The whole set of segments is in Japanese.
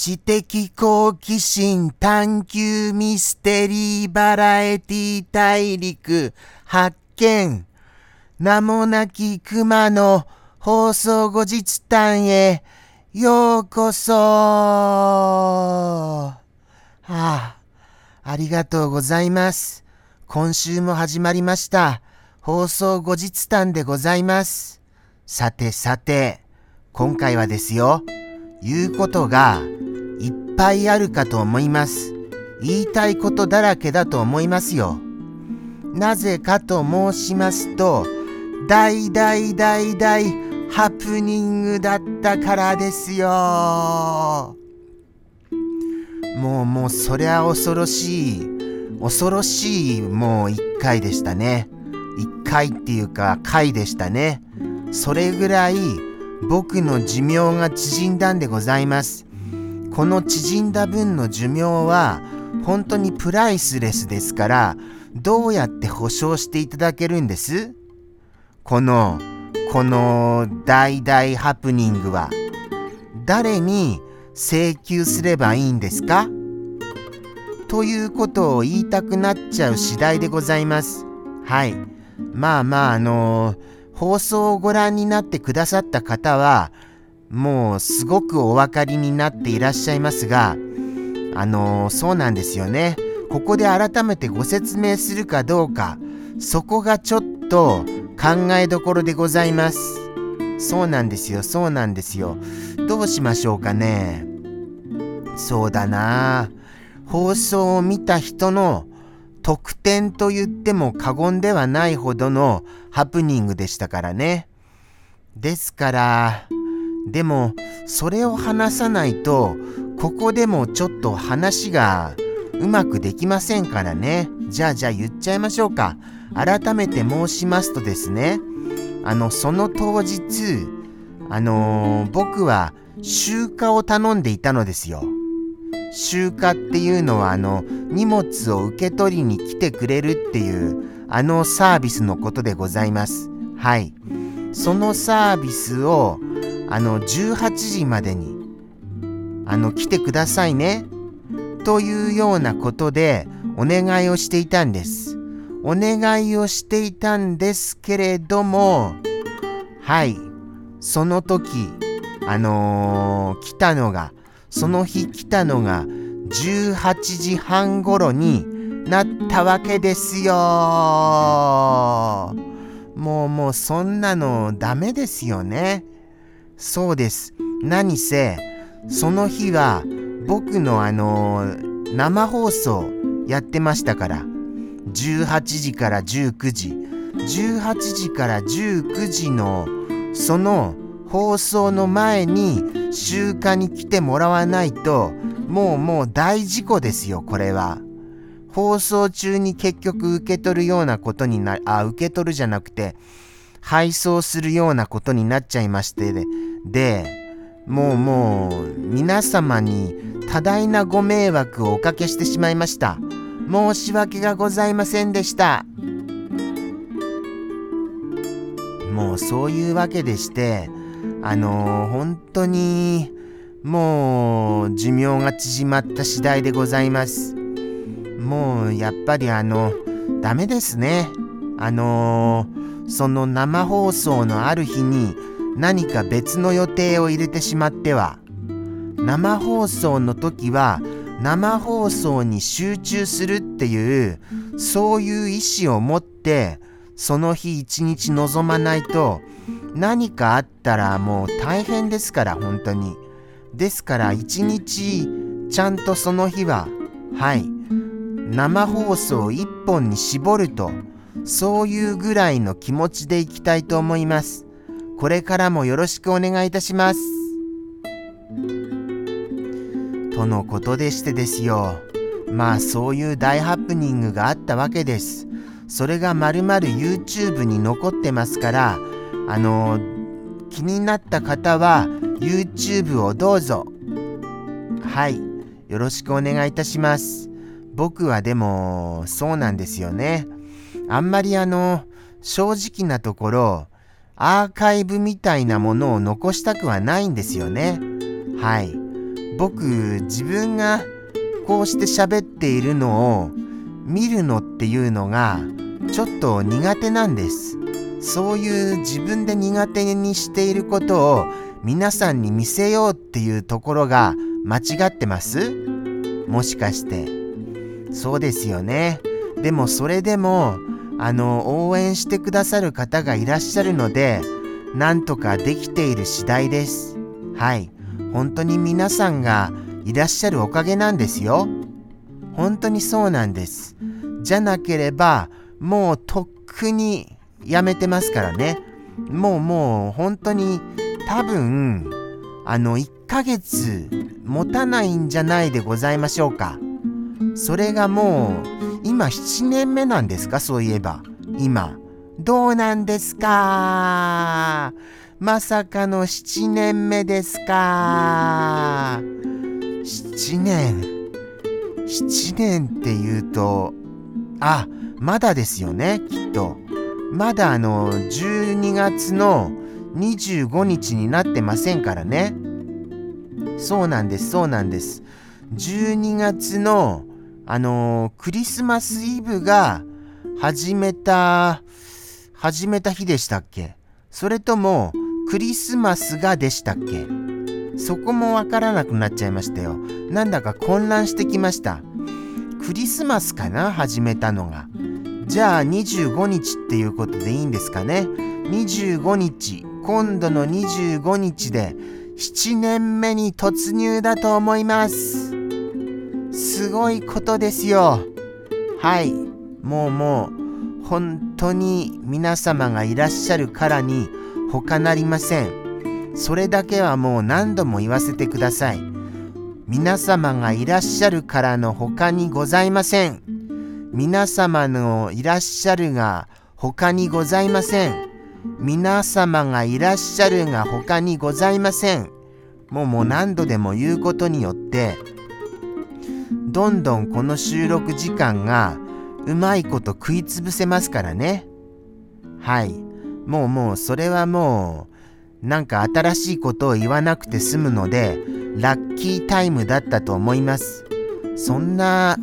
知的好奇心探求ミステリーバラエティ大陸発見。名もなき熊の放送後日誕へ。ようこそああ、ありがとうございます。今週も始まりました。放送後日談でございます。さてさて、今回はですよ、言うことがいっぱいあるかと思います。言いたいことだらけだと思いますよ。なぜかと申しますと、大大大大ハプニングだったからですよ。もうもうそりゃ恐ろしい、恐ろしいもう一回でしたね。一回っていうか回でしたね。それぐらい僕の寿命が縮んだんでございます。この縮んだ分の寿命は本当にプライスレスですからどうやって保証していただけるんです？このこの大大ハプニングは誰に請求すればいいんですか？ということを言いたくなっちゃう次第でございます。はい。まあまああのー放送をご覧になってくださった方は、もうすごくお分かりになっていらっしゃいますが、あのー、そうなんですよね。ここで改めてご説明するかどうか、そこがちょっと考えどころでございます。そうなんですよ、そうなんですよ。どうしましょうかね。そうだな放送を見た人の特典と言っても過言ではないほどのハプニングでしたからね。ですから、でもそれを話さないとここでもちょっと話がうまくできませんからね。じゃあじゃあ言っちゃいましょうか。改めて申しますとですね、あの、その当日、あのー、僕は集荷を頼んでいたのですよ。集荷っていうのはあの荷物を受け取りに来てくれるっていうあのサービスのことでございます。はい。そのサービスをあの18時までにあの来てくださいねというようなことでお願いをしていたんです。お願いをしていたんですけれどもはいその時あのー、来たのがその日来たのが18時半頃になったわけですよ。もうもうそんなのダメですよね。そうです。何せ、その日は僕のあの生放送やってましたから。18時から19時。18時から19時のその放送の前に集荷に来てもらわないともうもう大事故ですよこれは。放送中に結局受け取るようなことになあ受け取るじゃなくて配送するようなことになっちゃいましてででもうもう皆様に多大なご迷惑をおかけしてしまいました申し訳がございませんでしたもうそういうわけでしてあのー、本当にもう寿命が縮まった次第でございます。もうやっぱりあのダメですね。あのー、その生放送のある日に何か別の予定を入れてしまっては生放送の時は生放送に集中するっていうそういう意思を持ってその日一日臨まないと何かあったらもう大変ですから本当に。ですから一日ちゃんとその日ははい。生放送一本に絞るとそういうぐらいの気持ちでいきたいと思います。これからもよろしくお願いいたします。とのことでしてですよまあそういう大ハプニングがあったわけですそれがまるまる YouTube に残ってますから、あのー、気になった方は YouTube をどうぞ。はい。よろしくお願いいたします。僕はでも、そうなんですよね。あんまりあの、正直なところ、アーカイブみたいなものを残したくはないんですよね。はい。僕自分がこうして喋っているのを見るのっていうのがちょっと苦手なんです。そういう自分で苦手にしていることを皆さんに見せようっていうところが間違ってます。もしかして。そうですよね。でもそれでもあの応援してくださる方がいらっしゃるのでなんとかできている次第です。はい。本当に皆さんがいらっしゃるおかげなんですよ。本当にそうなんです。じゃなければもうとっくにやめてますからね。もうもう本当に多分あの1ヶ月持たないんじゃないでございましょうか。それがもう今7年目なんですか？そういえば。今。どうなんですか？まさかの7年目ですか。7年。7年って言うとあまだですよねきっと。まだあの12月の25日になってませんからね。そうなんですそうなんです。12月のあのクリスマスイブが始めた始めた日でしたっけ。それともクリスマスがでしたっけ？そこもわからなくなっちゃいましたよ。なんだか混乱してきました。クリスマスかな？始めたのが。じゃあ25日っていうことでいいんですかね？25日。今度の25日で7年目に突入だと思います。すごいことですよ。はい。もうもう本当に皆様がいらっしゃるからに他なりません。それだけはもう何度も言わせてください。皆様がいらっしゃるからの他にございません。皆様のいらっしゃるが他にございません。皆様がいらっしゃるが他にございません。もうもう何度でも言うことによってどんどんこの収録時間がうまいこと食いつぶせますからね。はい。もうもうそれはもうなんか新しいことを言わなくて済むのでラッキータイムだったと思います。そんな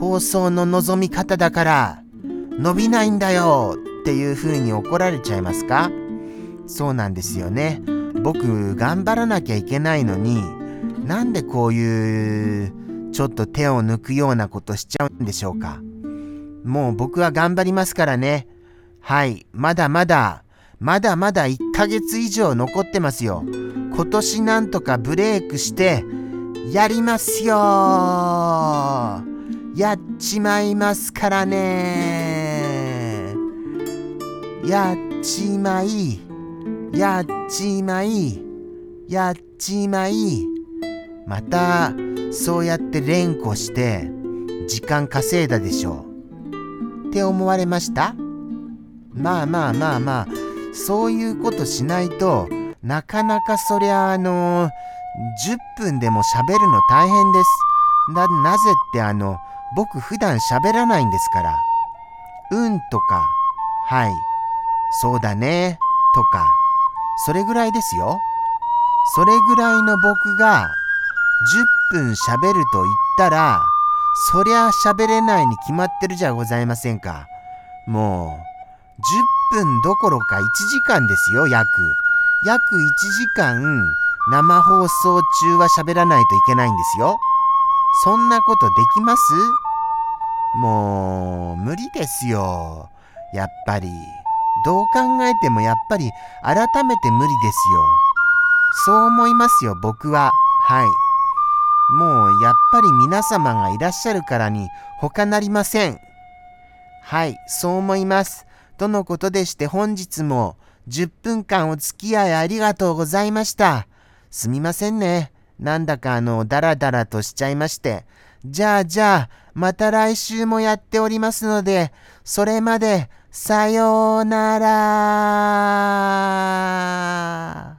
放送の望み方だから伸びないんだよっていう風に怒られちゃいますか？そうなんですよね。僕頑張らなきゃいけないのになんでこういうちょっと手を抜くようなことしちゃうんでしょうか？もう僕は頑張りますからね。はいまだまだまだまだ1ヶ月以上残ってますよ。今年なんとかブレイクしてやりますよ。やっちまいますからね。やっちまいやっちまいやっちまい。またそうやって連呼して時間稼いだでしょう。って思われました？まあまあまあまあそういうことしないとなかなかそりゃあの10分でも喋るの大変ですななぜってあの僕普段喋らないんですから。うんとか、はい、そうだね、とか、それぐらいですよ。それぐらいの僕が10分喋ると言ったら、そりゃ喋れないに決まってるじゃございませんか。もう、10分どころか1時間ですよ、約。約1時間生放送中は喋らないといけないんですよ。そんなことできます？もう無理ですよ。やっぱり。どう考えてもやっぱり改めて無理ですよ。そう思いますよ、僕は。はい。もうやっぱり皆様がいらっしゃるからに他なりません。はい、そう思います。とのことでして本日も10分間お付き合いありがとうございました。すみませんね。なんだかあの、ダラダラとしちゃいまして。じゃあじゃあ、また来週もやっておりますので、それまで、さようなら